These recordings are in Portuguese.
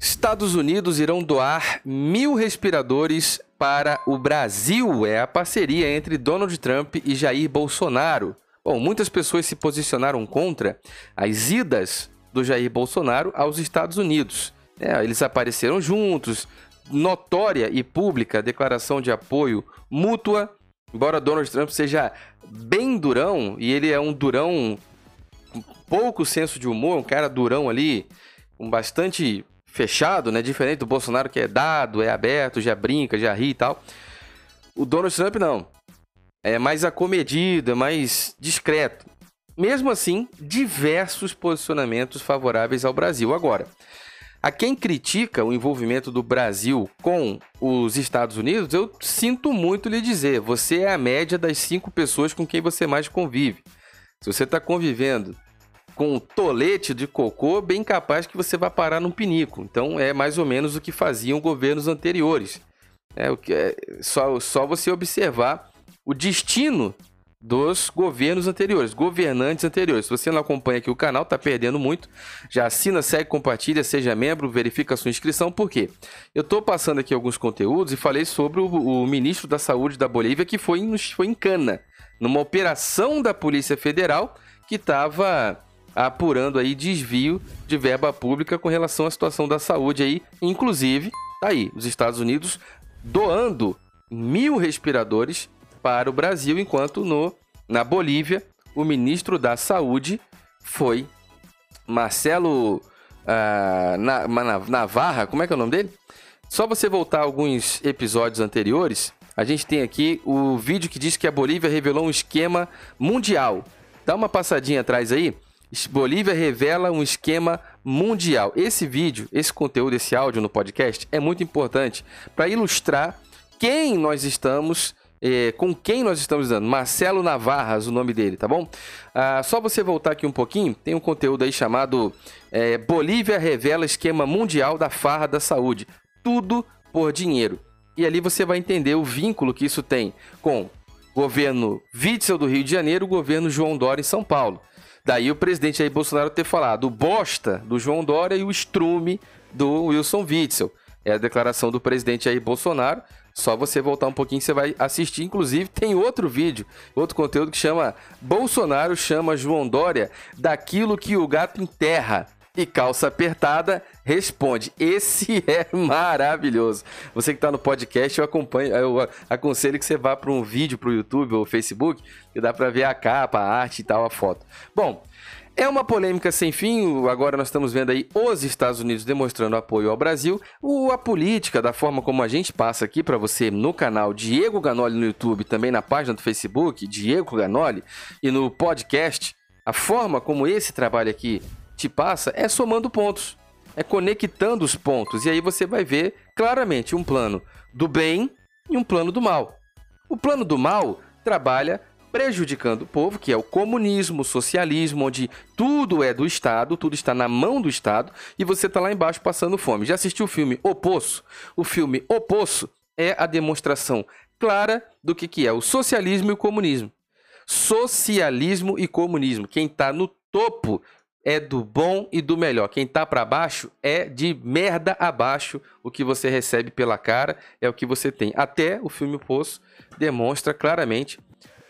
Estados Unidos irão doar mil respiradores para o Brasil. É a parceria entre Donald Trump e Jair Bolsonaro. Bom, muitas pessoas se posicionaram contra as idas do Jair Bolsonaro aos Estados Unidos. É, eles apareceram juntos, notória e pública declaração de apoio mútua. Embora Donald Trump seja bem durão, e ele é um durão com pouco senso de humor, um cara durão ali, com bastante fechado, né? Diferente do Bolsonaro que é dado, é aberto, já brinca, já ri e tal. O Donald Trump não. É mais acomedido, é mais discreto. Mesmo assim, diversos posicionamentos favoráveis ao Brasil. Agora, a quem critica o envolvimento do Brasil com os Estados Unidos, eu sinto muito lhe dizer: você é a média das cinco pessoas com quem você mais convive. Se você está convivendo com um tolete de cocô, bem capaz que você vai parar num pinico. Então é mais ou menos o que faziam governos anteriores. É, o que é só, só você observar o destino dos governos anteriores, governantes anteriores. Se você não acompanha aqui o canal, tá perdendo muito. Já assina, segue, compartilha, seja membro, verifica sua inscrição. Por quê? Eu tô passando aqui alguns conteúdos e falei sobre o, o ministro da Saúde da Bolívia que foi em, foi em Cana, numa operação da Polícia Federal que estava apurando aí desvio de verba pública com relação à situação da saúde aí, inclusive, tá aí, os Estados Unidos doando mil respiradores para o Brasil, enquanto no, na Bolívia o ministro da Saúde foi Marcelo uh, na, na, Navarra, como é que é o nome dele? Só você voltar alguns episódios anteriores, a gente tem aqui o vídeo que diz que a Bolívia revelou um esquema mundial. Dá uma passadinha atrás aí. Bolívia revela um esquema mundial. Esse vídeo, esse conteúdo, esse áudio no podcast é muito importante para ilustrar quem nós estamos é, com quem nós estamos dando. Marcelo Navarras, o nome dele, tá bom? Ah, só você voltar aqui um pouquinho, tem um conteúdo aí chamado é, Bolívia revela esquema mundial da farra da saúde. Tudo por dinheiro. E ali você vai entender o vínculo que isso tem com governo Witzel do Rio de Janeiro, o governo João Dória em São Paulo. Daí o presidente Jair Bolsonaro ter falado o bosta do João Dória e o estrume do Wilson Witzel. É a declaração do presidente Jair Bolsonaro só você voltar um pouquinho, você vai assistir. Inclusive, tem outro vídeo, outro conteúdo que chama Bolsonaro chama João Dória daquilo que o gato enterra. E calça apertada responde. Esse é maravilhoso. Você que está no podcast, eu acompanho, eu aconselho que você vá para um vídeo para o YouTube ou Facebook, que dá para ver a capa, a arte e tal, a foto. Bom, é uma polêmica sem fim. Agora nós estamos vendo aí os Estados Unidos demonstrando apoio ao Brasil. O, a política, da forma como a gente passa aqui para você no canal Diego Ganoli no YouTube, também na página do Facebook, Diego Ganoli, e no podcast, a forma como esse trabalho aqui te passa é somando pontos, é conectando os pontos. E aí você vai ver claramente um plano do bem e um plano do mal. O plano do mal trabalha prejudicando o povo, que é o comunismo, o socialismo, onde tudo é do Estado, tudo está na mão do Estado, e você está lá embaixo passando fome. Já assistiu o filme O Poço? O filme O Poço é a demonstração clara do que, que é o socialismo e o comunismo. Socialismo e comunismo. Quem está no topo é do bom e do melhor. Quem está para baixo é de merda abaixo. O que você recebe pela cara é o que você tem. Até o filme Poço demonstra claramente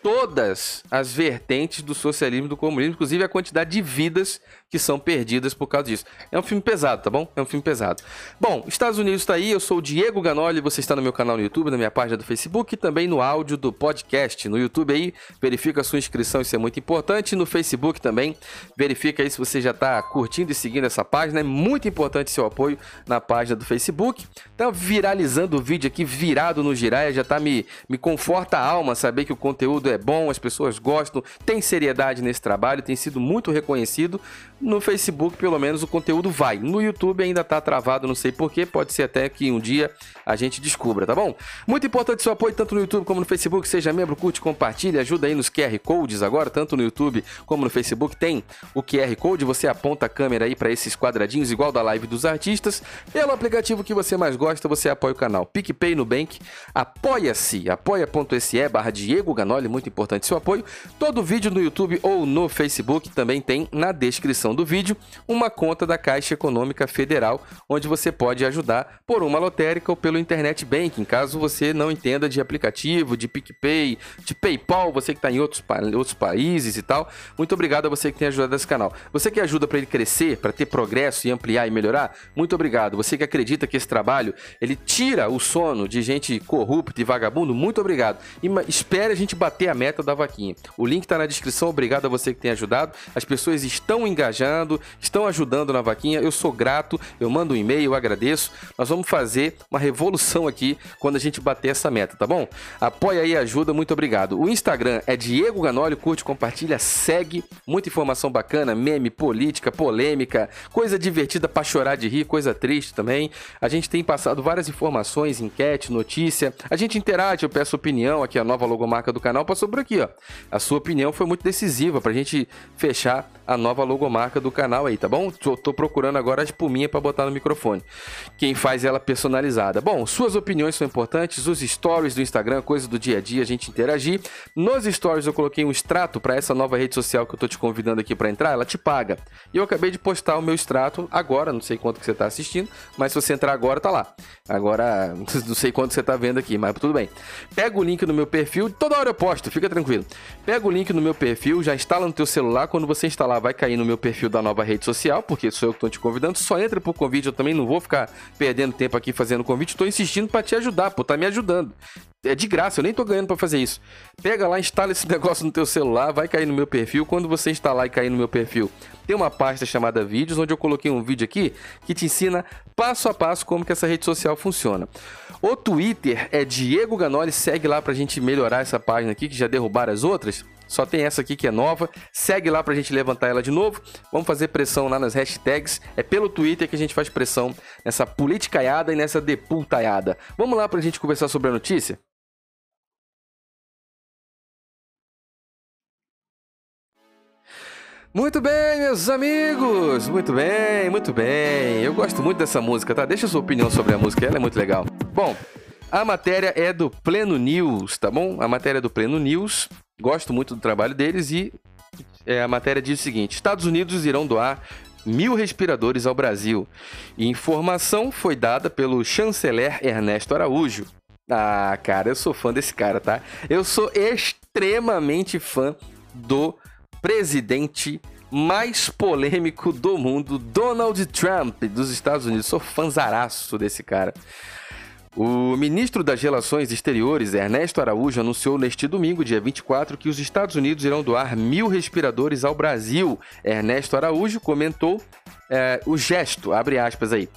todas as vertentes do socialismo e do comunismo, inclusive a quantidade de vidas que são perdidas por causa disso. É um filme pesado, tá bom? É um filme pesado. Bom, Estados Unidos está aí, eu sou o Diego Ganoli, você está no meu canal no YouTube, na minha página do Facebook e também no áudio do podcast. No YouTube aí, verifica a sua inscrição, isso é muito importante. No Facebook também, verifica aí se você já está curtindo e seguindo essa página, é muito importante seu apoio na página do Facebook. Tá viralizando o vídeo aqui, virado no Giraia, já tá me, me conforta a alma saber que o conteúdo é bom, as pessoas gostam, tem seriedade nesse trabalho, tem sido muito reconhecido. No Facebook, pelo menos, o conteúdo vai. No YouTube ainda tá travado, não sei porquê. Pode ser até que um dia a gente descubra, tá bom? Muito importante seu apoio, tanto no YouTube como no Facebook. Seja membro, curte, compartilhe, ajuda aí nos QR Codes agora, tanto no YouTube como no Facebook. Tem o QR Code, você aponta a câmera aí para esses quadradinhos, igual da live dos artistas. Pelo aplicativo que você mais gosta, você apoia o canal. PicPay no Bank, apoia-se, apoia.se barra Diego Ganoli, muito importante seu apoio. Todo vídeo no YouTube ou no Facebook também tem na descrição descrição do vídeo uma conta da Caixa Econômica Federal, onde você pode ajudar por uma lotérica ou pelo internet banking, caso você não entenda de aplicativo, de PicPay, de PayPal, você que está em outros, outros países e tal. Muito obrigado a você que tem ajudado esse canal. Você que ajuda para ele crescer, para ter progresso e ampliar e melhorar, muito obrigado. Você que acredita que esse trabalho ele tira o sono de gente corrupta e vagabundo, muito obrigado. E espere a gente bater a meta da vaquinha. O link está na descrição. Obrigado a você que tem ajudado. As pessoas estão engajando, estão ajudando na vaquinha. Eu sou grato. Eu mando um e-mail, agradeço. Nós vamos fazer uma revolução aqui quando a gente bater essa meta, tá bom? Apoia aí, ajuda. Muito obrigado. O Instagram é Diego Ganoli. Curte, compartilha, segue. Muita informação bacana, meme, política, polêmica, coisa divertida para chorar de rir, coisa triste também. A gente tem passado várias informações, enquete, notícia. A gente interage, eu peço opinião aqui, a nova logomarca do canal passou por aqui, ó. A sua opinião foi muito decisiva pra gente fechar a nova logomarca do canal aí, tá bom? Tô, tô procurando agora a espuminha para botar no microfone. Quem faz ela personalizada. Bom, suas opiniões são importantes, os stories do Instagram, coisa do dia a dia, a gente interagir. Nos stories eu coloquei um extrato para essa nova rede social que eu tô te convidando aqui para entrar, ela te paga. E eu acabei de postar o meu extrato agora, não sei quanto que você tá assistindo, mas se você entrar agora tá lá. Agora, não sei quanto você tá vendo aqui, mas tudo bem. Pega o link no meu perfil, toda hora eu posto, fica tranquilo. Pega o link no meu perfil, já instala no teu celular, quando você instalar vai cair no meu perfil da nova rede social, porque sou eu que estou te convidando. Só entra por convite, eu também não vou ficar perdendo tempo aqui fazendo convite. Estou insistindo para te ajudar, pô, tá me ajudando. É de graça, eu nem tô ganhando para fazer isso. Pega lá, instala esse negócio no teu celular, vai cair no meu perfil. Quando você instalar e cair no meu perfil, tem uma pasta chamada vídeos, onde eu coloquei um vídeo aqui que te ensina passo a passo como que essa rede social funciona. O Twitter é Diego Ganoli, segue lá pra gente melhorar essa página aqui, que já derrubaram as outras. Só tem essa aqui que é nova. Segue lá pra gente levantar ela de novo. Vamos fazer pressão lá nas hashtags. É pelo Twitter que a gente faz pressão nessa politicaiada e nessa depultaiada. Vamos lá pra gente conversar sobre a notícia? Muito bem, meus amigos! Muito bem, muito bem. Eu gosto muito dessa música, tá? Deixa sua opinião sobre a música, ela é muito legal. Bom, a matéria é do Pleno News, tá bom? A matéria é do Pleno News. Gosto muito do trabalho deles e é, a matéria diz o seguinte: Estados Unidos irão doar mil respiradores ao Brasil. E informação foi dada pelo chanceler Ernesto Araújo. Ah, cara, eu sou fã desse cara, tá? Eu sou extremamente fã do presidente mais polêmico do mundo, Donald Trump, dos Estados Unidos. Sou fãzaraço desse cara. O ministro das Relações Exteriores, Ernesto Araújo, anunciou neste domingo, dia 24, que os Estados Unidos irão doar mil respiradores ao Brasil. Ernesto Araújo comentou é, o gesto, abre aspas aí.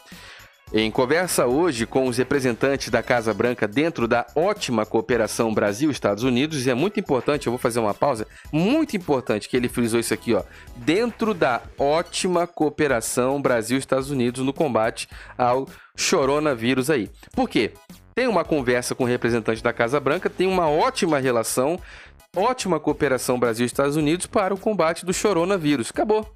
Em conversa hoje com os representantes da Casa Branca dentro da ótima cooperação Brasil-Estados Unidos, e é muito importante, eu vou fazer uma pausa, muito importante que ele frisou isso aqui, ó, dentro da ótima cooperação Brasil-Estados Unidos no combate ao coronavírus aí. Por quê? Tem uma conversa com o representante da Casa Branca, tem uma ótima relação, ótima cooperação Brasil-Estados Unidos para o combate do coronavírus. Acabou.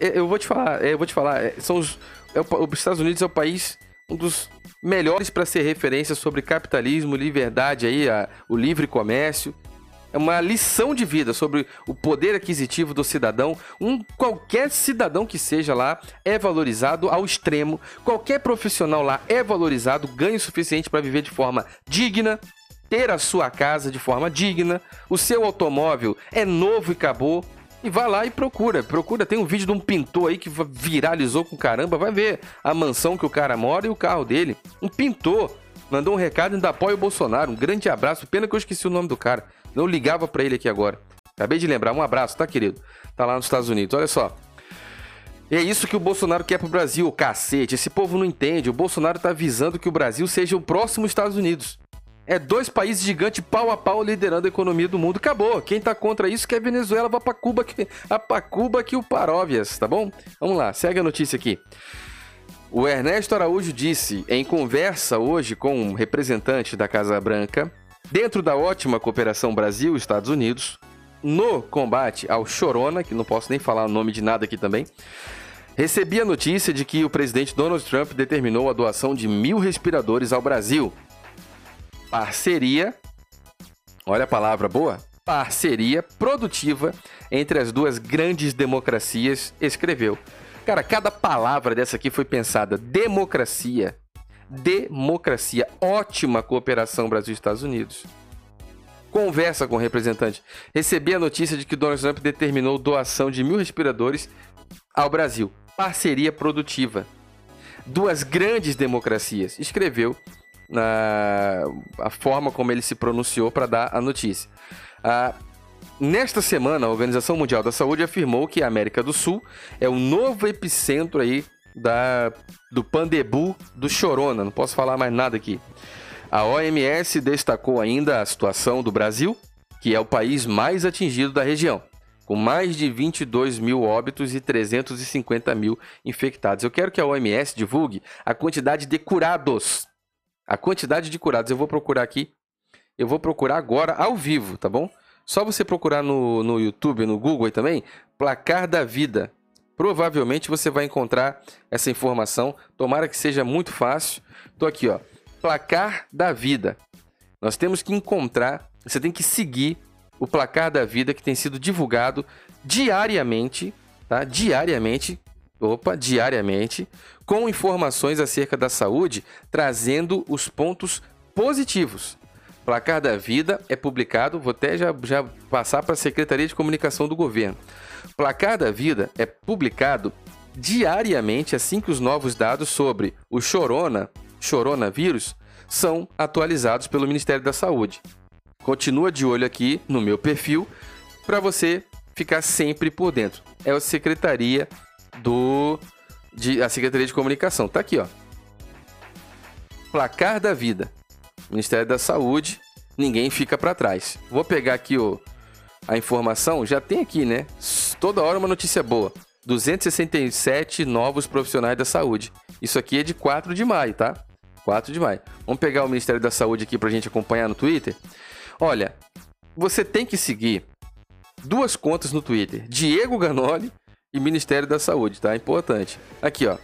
Eu vou te falar, eu vou te falar, é, são os é o, os Estados Unidos é o país um dos melhores para ser referência sobre capitalismo, liberdade aí, a, o livre comércio. É uma lição de vida sobre o poder aquisitivo do cidadão. Um qualquer cidadão que seja lá é valorizado ao extremo. Qualquer profissional lá é valorizado, ganha o suficiente para viver de forma digna, ter a sua casa de forma digna. O seu automóvel é novo e acabou. E vai lá e procura. Procura, tem um vídeo de um pintor aí que viralizou com caramba. Vai ver a mansão que o cara mora e o carro dele. Um pintor. Mandou um recado ainda apoia o Bolsonaro. Um grande abraço. Pena que eu esqueci o nome do cara. Não ligava para ele aqui agora. Acabei de lembrar. Um abraço, tá, querido? Tá lá nos Estados Unidos. Olha só. É isso que o Bolsonaro quer pro Brasil, cacete. Esse povo não entende. O Bolsonaro tá avisando que o Brasil seja o próximo Estados Unidos. É dois países gigantes pau a pau liderando a economia do mundo. Acabou. Quem tá contra isso quer Venezuela vá para Cuba, que a pra Cuba que o Paróvias, tá bom? Vamos lá, segue a notícia aqui. O Ernesto Araújo disse em conversa hoje com um representante da Casa Branca, dentro da ótima cooperação Brasil-Estados Unidos, no combate ao Chorona, que não posso nem falar o nome de nada aqui também, recebi a notícia de que o presidente Donald Trump determinou a doação de mil respiradores ao Brasil parceria, olha a palavra boa, parceria produtiva entre as duas grandes democracias, escreveu. Cara, cada palavra dessa aqui foi pensada. Democracia. Democracia. Ótima cooperação Brasil-Estados Unidos. Conversa com o representante. Recebi a notícia de que Donald Trump determinou doação de mil respiradores ao Brasil. Parceria produtiva. Duas grandes democracias. Escreveu na a forma como ele se pronunciou para dar a notícia. Ah, nesta semana, a Organização Mundial da Saúde afirmou que a América do Sul é o novo epicentro aí da, do pandebu do Chorona. Não posso falar mais nada aqui. A OMS destacou ainda a situação do Brasil, que é o país mais atingido da região, com mais de 22 mil óbitos e 350 mil infectados. Eu quero que a OMS divulgue a quantidade de curados a quantidade de curados. Eu vou procurar aqui. Eu vou procurar agora ao vivo, tá bom? Só você procurar no, no YouTube, no Google também, placar da vida. Provavelmente você vai encontrar essa informação. Tomara que seja muito fácil. Tô aqui, ó. Placar da vida. Nós temos que encontrar, você tem que seguir o placar da vida que tem sido divulgado diariamente, tá? Diariamente opa, diariamente, com informações acerca da saúde, trazendo os pontos positivos. Placar da Vida é publicado, vou até já, já passar para a Secretaria de Comunicação do Governo. Placar da Vida é publicado diariamente assim que os novos dados sobre o Chorona, Choronavírus, são atualizados pelo Ministério da Saúde. Continua de olho aqui no meu perfil para você ficar sempre por dentro. É a Secretaria do de a Secretaria de Comunicação. Tá aqui, ó. Placar da Vida. Ministério da Saúde, ninguém fica para trás. Vou pegar aqui o, a informação, já tem aqui, né? Toda hora uma notícia boa. 267 novos profissionais da saúde. Isso aqui é de 4 de maio, tá? 4 de maio. Vamos pegar o Ministério da Saúde aqui pra gente acompanhar no Twitter. Olha, você tem que seguir duas contas no Twitter: Diego Ganoli e Ministério da Saúde, tá? Importante. Aqui, ó.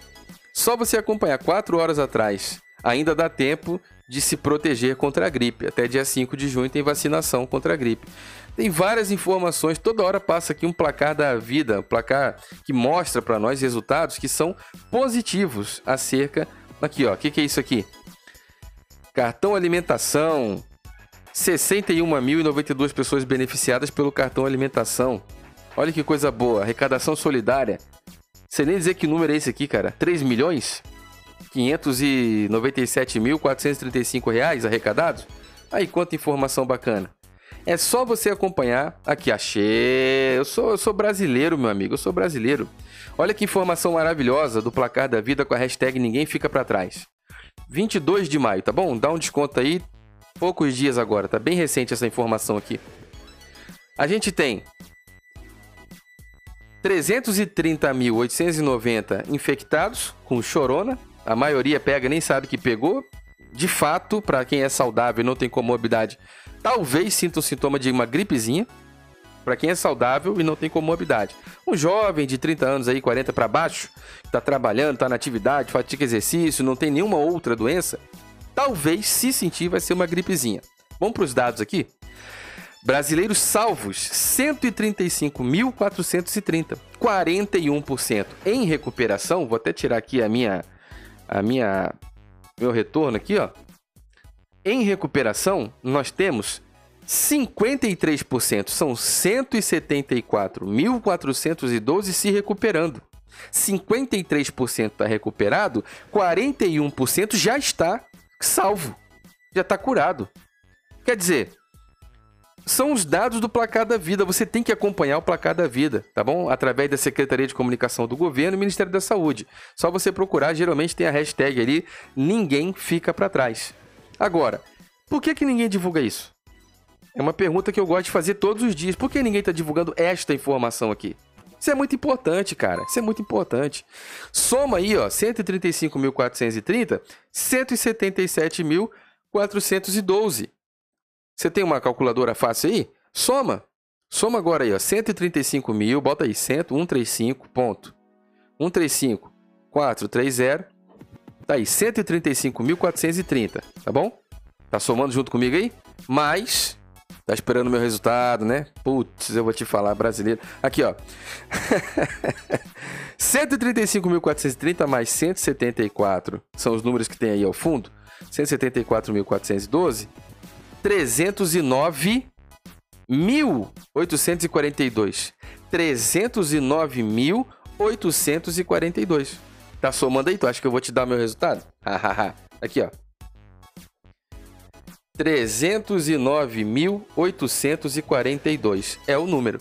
Só você acompanhar quatro horas atrás, ainda dá tempo de se proteger contra a gripe. Até dia 5 de junho tem vacinação contra a gripe. Tem várias informações, toda hora passa aqui um placar da vida, um placar que mostra para nós resultados que são positivos acerca. Aqui, ó, o que, que é isso aqui? Cartão alimentação. 61.092 pessoas beneficiadas pelo cartão alimentação. Olha que coisa boa, arrecadação solidária. Você nem dizer que número é esse aqui, cara? 3 milhões? 597.435 reais arrecadados? Aí, quanta informação bacana. É só você acompanhar. Aqui, achei. Eu sou, eu sou brasileiro, meu amigo. Eu sou brasileiro. Olha que informação maravilhosa do placar da vida com a hashtag Ninguém Fica Pra Trás. 22 de maio, tá bom? Dá um desconto aí. Poucos dias agora, tá bem recente essa informação aqui. A gente tem 330.890 infectados com chorona. A maioria pega nem sabe que pegou. De fato, para quem é saudável e não tem comorbidade, talvez sinta um sintoma de uma gripezinha. Para quem é saudável e não tem comorbidade. Um jovem de 30 anos aí, 40 para baixo, está trabalhando, está na atividade, pratica exercício, não tem nenhuma outra doença, talvez se sentir vai ser uma gripezinha. Vamos para os dados aqui? Brasileiros salvos, 135.430, 41%. Em recuperação, vou até tirar aqui a minha a minha meu retorno aqui, ó. Em recuperação, nós temos 53%, são 174.412 se recuperando. 53% está recuperado, 41% já está salvo, já está curado. Quer dizer, são os dados do placar da vida. Você tem que acompanhar o placar da vida, tá bom? Através da Secretaria de Comunicação do Governo e Ministério da Saúde. Só você procurar, geralmente tem a hashtag ali, ninguém fica para trás. Agora, por que, que ninguém divulga isso? É uma pergunta que eu gosto de fazer todos os dias. Por que ninguém está divulgando esta informação aqui? Isso é muito importante, cara. Isso é muito importante. Soma aí, ó, 135.430, 177.412. Você tem uma calculadora fácil aí? Soma. Soma agora aí, ó. 135 mil, bota aí, 100, 135, ponto. 135, 430. Tá aí, 135.430, tá bom? Tá somando junto comigo aí? Mais, Tá esperando o meu resultado, né? Putz, eu vou te falar, brasileiro. Aqui, ó. 135.430 mais 174 são os números que tem aí ao fundo. 174.412. 309.842. 309.842. Tá somando aí? Tu acha que eu vou te dar meu resultado? Aqui, ó. 309.842 é o número.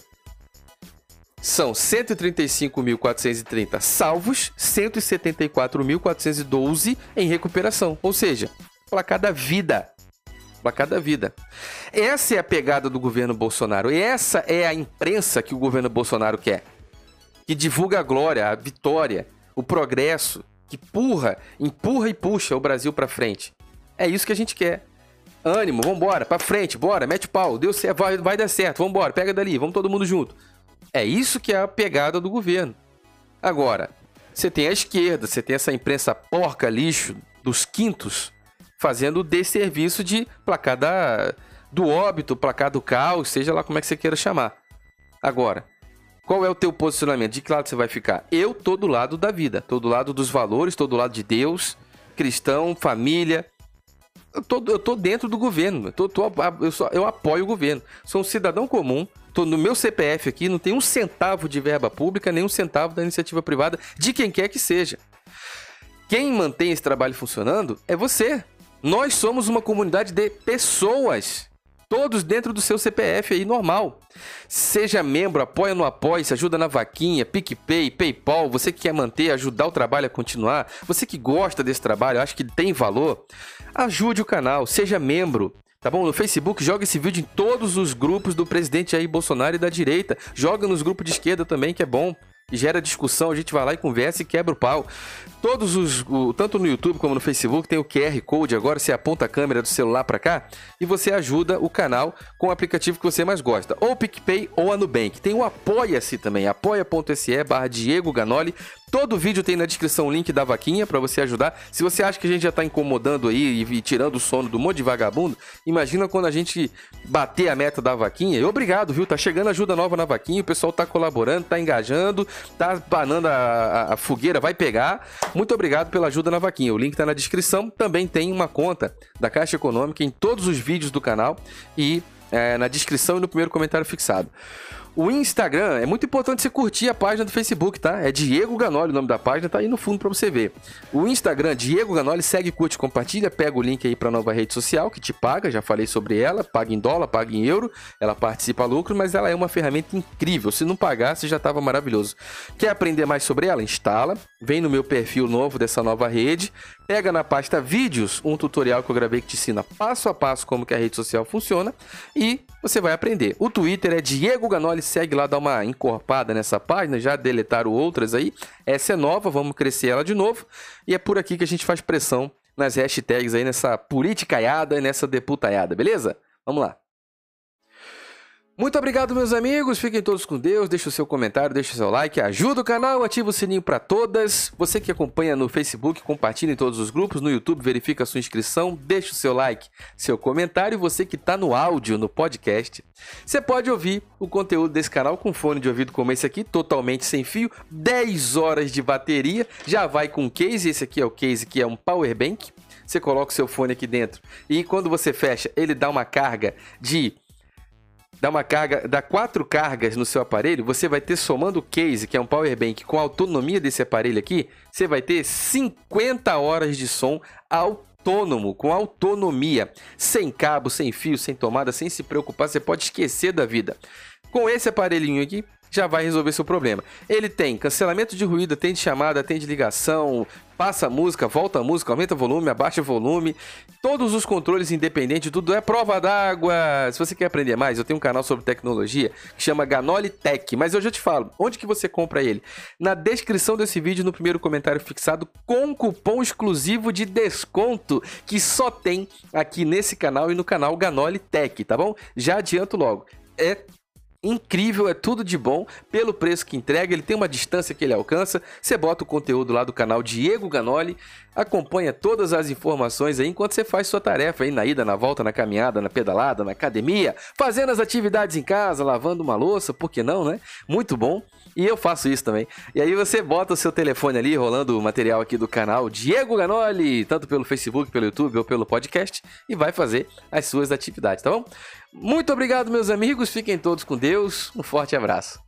São 135.430 salvos, 174.412 em recuperação. Ou seja, para cada vida. Para cada vida. Essa é a pegada do governo Bolsonaro. E essa é a imprensa que o governo Bolsonaro quer. Que divulga a glória, a vitória, o progresso, que empurra, empurra e puxa o Brasil para frente. É isso que a gente quer. Ânimo, vambora, pra frente, bora, mete o pau, deu certo, vai, vai dar certo, vambora, pega dali, vamos todo mundo junto. É isso que é a pegada do governo. Agora, você tem a esquerda, você tem essa imprensa porca, lixo, dos quintos, fazendo o desserviço de placar da, do óbito, placar do caos, seja lá como é que você queira chamar. Agora, qual é o teu posicionamento? De que lado você vai ficar? Eu tô do lado da vida, tô do lado dos valores, tô do lado de Deus, cristão, família, eu tô, eu tô dentro do governo. Eu, tô, tô, eu, só, eu apoio o governo. Sou um cidadão comum. Tô no meu CPF aqui, não tem um centavo de verba pública, nem um centavo da iniciativa privada, de quem quer que seja. Quem mantém esse trabalho funcionando é você. Nós somos uma comunidade de pessoas. Todos dentro do seu CPF aí, normal. Seja membro, apoia no Apoia, se ajuda na vaquinha, PicPay, PayPal, você que quer manter, ajudar o trabalho a continuar, você que gosta desse trabalho, acha que tem valor, ajude o canal, seja membro. Tá bom? No Facebook, joga esse vídeo em todos os grupos do presidente Jair Bolsonaro e da direita. Joga nos grupos de esquerda também, que é bom gera discussão, a gente vai lá e conversa e quebra o pau. Todos os, o, tanto no YouTube como no Facebook, tem o QR Code agora, você aponta a câmera do celular para cá e você ajuda o canal com o aplicativo que você mais gosta, ou o PicPay ou a Nubank. Tem o Apoia-se também, apoia.se barra Diego Ganoli. Todo vídeo tem na descrição o link da vaquinha para você ajudar. Se você acha que a gente já tá incomodando aí e, tirando o sono do monte de vagabundo, imagina quando a gente bater a meta da vaquinha. E obrigado, viu? Tá chegando ajuda nova na vaquinha, o pessoal tá colaborando, tá engajando, tá banando a, a, a fogueira, vai pegar. Muito obrigado pela ajuda na vaquinha. O link tá na descrição. Também tem uma conta da Caixa Econômica em todos os vídeos do canal e é, na descrição e no primeiro comentário fixado. O Instagram, é muito importante você curtir a página do Facebook, tá? É Diego Ganoli o nome da página, tá aí no fundo para você ver. O Instagram, Diego Ganoli, segue, curte, compartilha, pega o link aí para nova rede social que te paga, já falei sobre ela, paga em dólar, paga em euro, ela participa lucro, mas ela é uma ferramenta incrível. Se não pagasse, já estava maravilhoso. Quer aprender mais sobre ela? Instala, vem no meu perfil novo dessa nova rede, pega na pasta vídeos um tutorial que eu gravei que te ensina passo a passo como que a rede social funciona e você vai aprender. O Twitter é Diego Ganoli segue lá, dá uma encorpada nessa página, já deletaram outras aí. Essa é nova, vamos crescer ela de novo. E é por aqui que a gente faz pressão nas hashtags aí, nessa politicaiada e nessa deputaiada, beleza? Vamos lá. Muito obrigado, meus amigos. Fiquem todos com Deus. Deixe o seu comentário, deixe o seu like, ajuda o canal, ativa o sininho para todas. Você que acompanha no Facebook, compartilhe em todos os grupos. No YouTube, verifica a sua inscrição, deixe o seu like, seu comentário. Você que está no áudio, no podcast, você pode ouvir o conteúdo desse canal com fone de ouvido como esse aqui, totalmente sem fio, 10 horas de bateria. Já vai com case. Esse aqui é o case que é um power bank. Você coloca o seu fone aqui dentro e quando você fecha, ele dá uma carga de dá uma carga, dá quatro cargas no seu aparelho, você vai ter somando o case, que é um power bank, com a autonomia desse aparelho aqui, você vai ter 50 horas de som autônomo, com autonomia, sem cabo, sem fio, sem tomada, sem se preocupar, você pode esquecer da vida. Com esse aparelhinho aqui, já vai resolver seu problema. Ele tem cancelamento de ruído, atende chamada, atende ligação, passa a música, volta a música, aumenta o volume, abaixa o volume. Todos os controles independentes, tudo é prova d'água. Se você quer aprender mais, eu tenho um canal sobre tecnologia que chama Ganoli Tech, mas eu já te falo, onde que você compra ele? Na descrição desse vídeo, no primeiro comentário fixado, com cupom exclusivo de desconto que só tem aqui nesse canal e no canal Ganoli Tech, tá bom? Já adianto logo. É incrível, é tudo de bom, pelo preço que entrega, ele tem uma distância que ele alcança. Você bota o conteúdo lá do canal Diego Ganoli, acompanha todas as informações aí enquanto você faz sua tarefa aí na ida, na volta, na caminhada, na pedalada, na academia, fazendo as atividades em casa, lavando uma louça, por que não, né? Muito bom. E eu faço isso também. E aí você bota o seu telefone ali, rolando o material aqui do canal Diego Ganoli, tanto pelo Facebook, pelo YouTube ou pelo podcast, e vai fazer as suas atividades, tá bom? Muito obrigado, meus amigos. Fiquem todos com Deus. Um forte abraço.